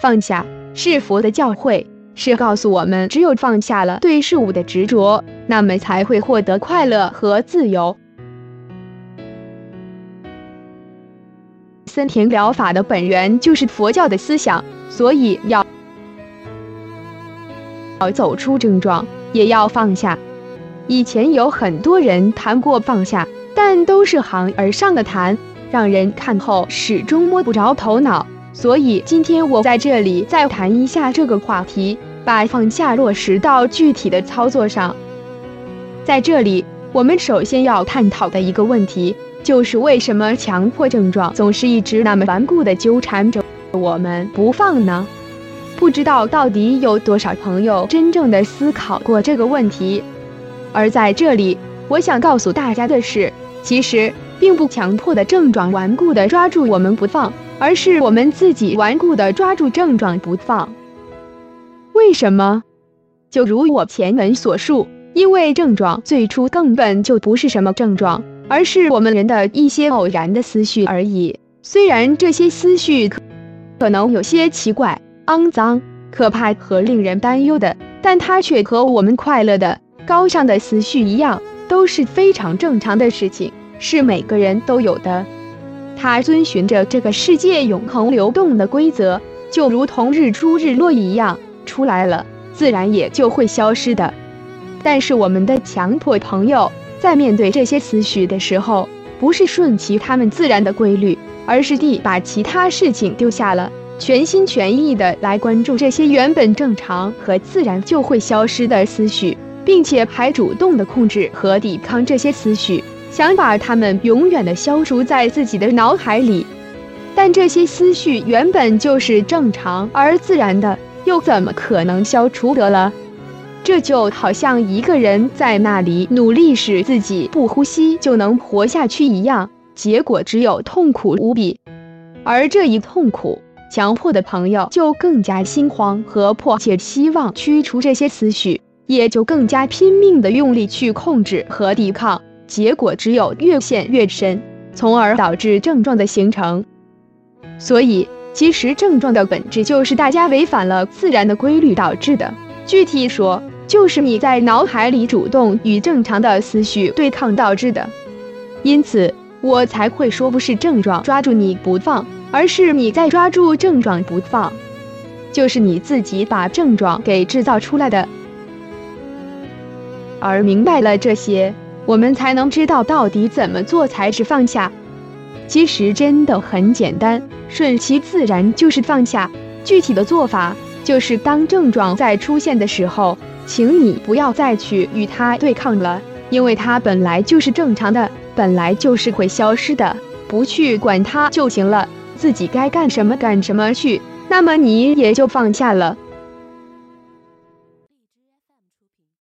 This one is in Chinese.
放下是佛的教诲，是告诉我们，只有放下了对事物的执着，那么才会获得快乐和自由。森田疗法的本源就是佛教的思想，所以要要走出症状，也要放下。以前有很多人谈过放下，但都是行而上的谈，让人看后始终摸不着头脑。所以今天我在这里再谈一下这个话题，把放下落实到具体的操作上。在这里，我们首先要探讨的一个问题。就是为什么强迫症状总是一直那么顽固的纠缠着我们不放呢？不知道到底有多少朋友真正的思考过这个问题。而在这里，我想告诉大家的是，其实并不强迫的症状顽固的抓住我们不放，而是我们自己顽固的抓住症状不放。为什么？就如我前文所述，因为症状最初根本就不是什么症状。而是我们人的一些偶然的思绪而已。虽然这些思绪可可能有些奇怪、肮脏、可怕和令人担忧的，但它却和我们快乐的、高尚的思绪一样，都是非常正常的事情，是每个人都有的。它遵循着这个世界永恒流动的规则，就如同日出日落一样，出来了，自然也就会消失的。但是我们的强迫朋友。在面对这些思绪的时候，不是顺其他们自然的规律，而是地把其他事情丢下了，全心全意的来关注这些原本正常和自然就会消失的思绪，并且还主动的控制和抵抗这些思绪，想把它们永远的消除在自己的脑海里。但这些思绪原本就是正常而自然的，又怎么可能消除得了？这就好像一个人在那里努力使自己不呼吸就能活下去一样，结果只有痛苦无比。而这一痛苦，强迫的朋友就更加心慌和迫切希望驱除这些思绪，也就更加拼命的用力去控制和抵抗，结果只有越陷越深，从而导致症状的形成。所以，其实症状的本质就是大家违反了自然的规律导致的。具体说，就是你在脑海里主动与正常的思绪对抗导致的，因此我才会说不是症状抓住你不放，而是你在抓住症状不放，就是你自己把症状给制造出来的。而明白了这些，我们才能知道到底怎么做才是放下。其实真的很简单，顺其自然就是放下。具体的做法就是当症状再出现的时候。请你不要再去与它对抗了，因为它本来就是正常的，本来就是会消失的，不去管它就行了，自己该干什么干什么去，那么你也就放下了。